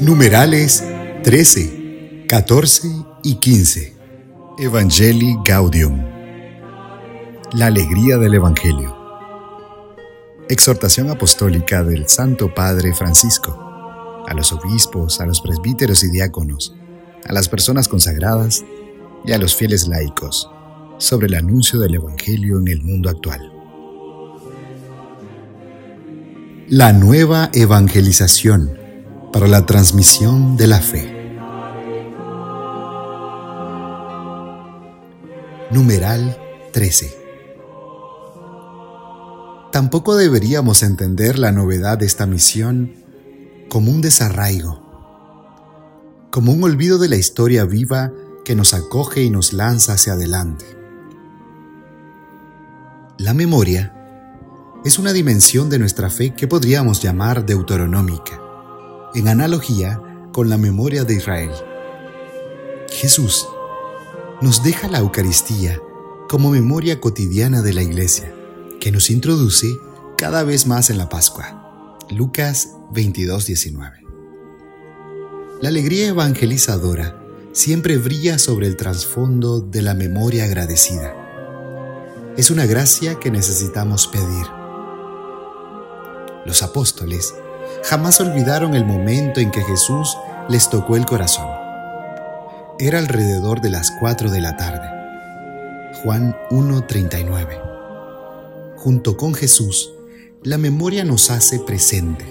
Numerales 13, 14 y 15. Evangelii Gaudium. La alegría del Evangelio. Exhortación apostólica del Santo Padre Francisco a los obispos, a los presbíteros y diáconos, a las personas consagradas y a los fieles laicos sobre el anuncio del Evangelio en el mundo actual. La nueva evangelización para la transmisión de la fe. Numeral 13. Tampoco deberíamos entender la novedad de esta misión como un desarraigo, como un olvido de la historia viva que nos acoge y nos lanza hacia adelante. La memoria es una dimensión de nuestra fe que podríamos llamar deuteronómica, en analogía con la memoria de Israel. Jesús nos deja la Eucaristía como memoria cotidiana de la Iglesia, que nos introduce cada vez más en la Pascua. Lucas 22:19. La alegría evangelizadora siempre brilla sobre el trasfondo de la memoria agradecida. Es una gracia que necesitamos pedir los apóstoles jamás olvidaron el momento en que Jesús les tocó el corazón. Era alrededor de las 4 de la tarde. Juan 1.39. Junto con Jesús, la memoria nos hace presente.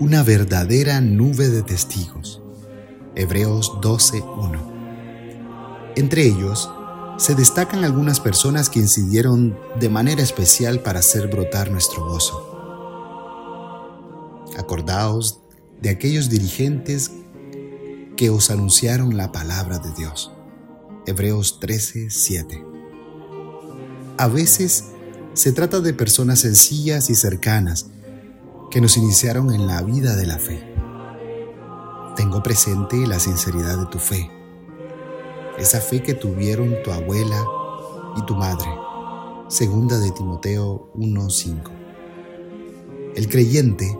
Una verdadera nube de testigos. Hebreos 12.1. Entre ellos, se destacan algunas personas que incidieron de manera especial para hacer brotar nuestro gozo. Acordaos de aquellos dirigentes que os anunciaron la palabra de Dios. Hebreos 13, 7. A veces se trata de personas sencillas y cercanas que nos iniciaron en la vida de la fe. Tengo presente la sinceridad de tu fe, esa fe que tuvieron tu abuela y tu madre. Segunda de Timoteo 1:5. El creyente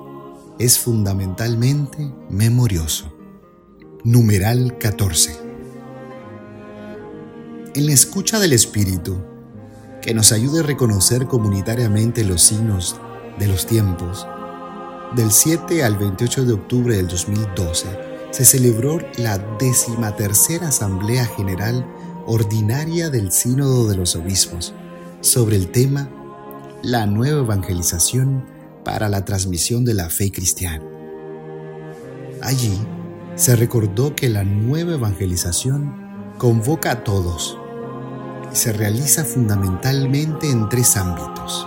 es fundamentalmente memorioso. Numeral 14. En la escucha del Espíritu, que nos ayude a reconocer comunitariamente los signos de los tiempos, del 7 al 28 de octubre del 2012 se celebró la decimatercera Asamblea General Ordinaria del Sínodo de los Obispos sobre el tema La nueva evangelización para la transmisión de la fe cristiana. Allí se recordó que la nueva evangelización convoca a todos y se realiza fundamentalmente en tres ámbitos.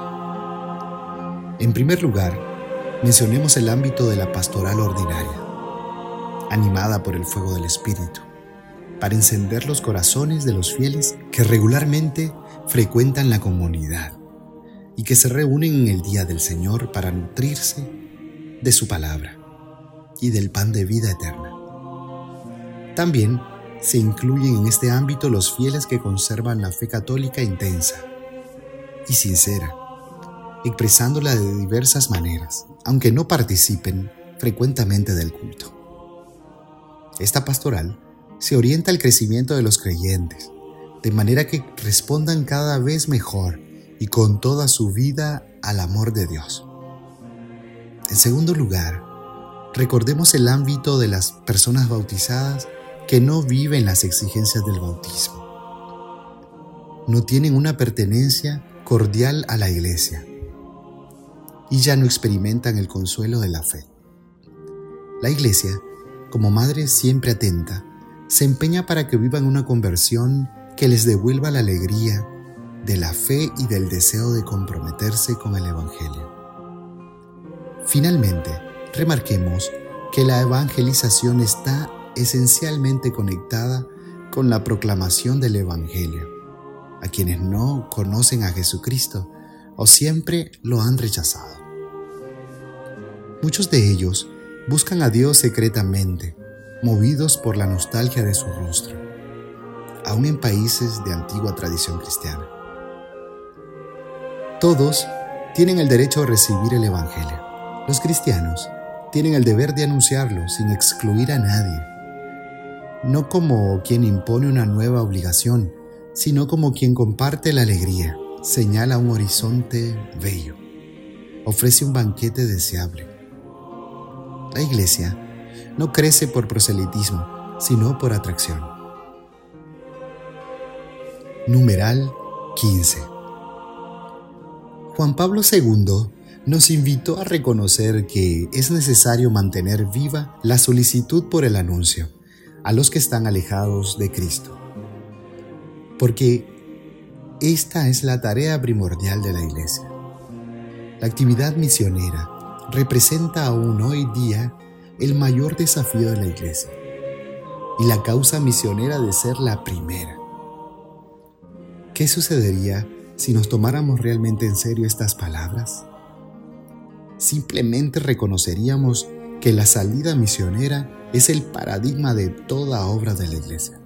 En primer lugar, mencionemos el ámbito de la pastoral ordinaria, animada por el fuego del Espíritu, para encender los corazones de los fieles que regularmente frecuentan la comunidad y que se reúnen en el día del Señor para nutrirse de su palabra y del pan de vida eterna. También se incluyen en este ámbito los fieles que conservan la fe católica intensa y sincera, expresándola de diversas maneras, aunque no participen frecuentemente del culto. Esta pastoral se orienta al crecimiento de los creyentes, de manera que respondan cada vez mejor y con toda su vida al amor de Dios. En segundo lugar, recordemos el ámbito de las personas bautizadas que no viven las exigencias del bautismo. No tienen una pertenencia cordial a la iglesia y ya no experimentan el consuelo de la fe. La iglesia, como madre siempre atenta, se empeña para que vivan una conversión que les devuelva la alegría de la fe y del deseo de comprometerse con el Evangelio. Finalmente, remarquemos que la evangelización está esencialmente conectada con la proclamación del Evangelio. A quienes no conocen a Jesucristo o siempre lo han rechazado. Muchos de ellos buscan a Dios secretamente, movidos por la nostalgia de su rostro, aún en países de antigua tradición cristiana. Todos tienen el derecho a recibir el Evangelio. Los cristianos tienen el deber de anunciarlo sin excluir a nadie, no como quien impone una nueva obligación, sino como quien comparte la alegría, señala un horizonte bello, ofrece un banquete deseable. La iglesia no crece por proselitismo, sino por atracción. Numeral 15. Juan Pablo II nos invitó a reconocer que es necesario mantener viva la solicitud por el anuncio a los que están alejados de Cristo. Porque esta es la tarea primordial de la Iglesia. La actividad misionera representa aún hoy día el mayor desafío de la Iglesia y la causa misionera de ser la primera. ¿Qué sucedería si nos tomáramos realmente en serio estas palabras? simplemente reconoceríamos que la salida misionera es el paradigma de toda obra de la Iglesia.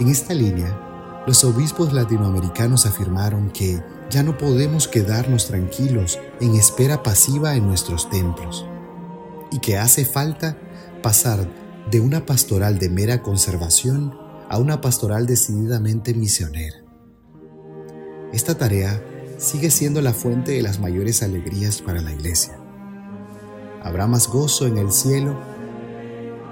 En esta línea, los obispos latinoamericanos afirmaron que ya no podemos quedarnos tranquilos en espera pasiva en nuestros templos y que hace falta pasar de una pastoral de mera conservación a una pastoral decididamente misionera. Esta tarea sigue siendo la fuente de las mayores alegrías para la iglesia. Habrá más gozo en el cielo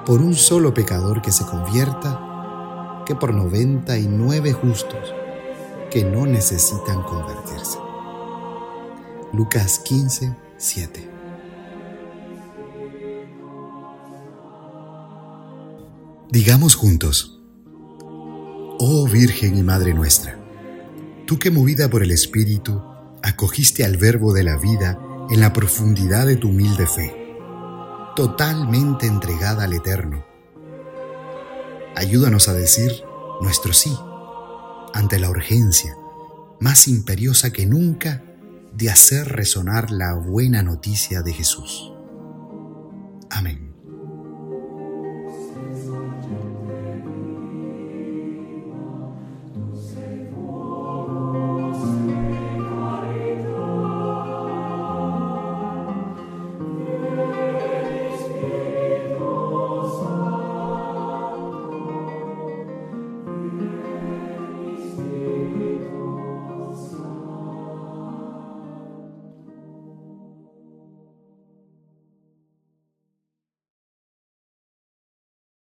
por un solo pecador que se convierta que por 99 justos que no necesitan convertirse. Lucas 15, 7. Digamos juntos, Oh Virgen y Madre nuestra, Tú que movida por el Espíritu, acogiste al Verbo de la vida en la profundidad de tu humilde fe, totalmente entregada al Eterno. Ayúdanos a decir nuestro sí ante la urgencia, más imperiosa que nunca, de hacer resonar la buena noticia de Jesús. Amén.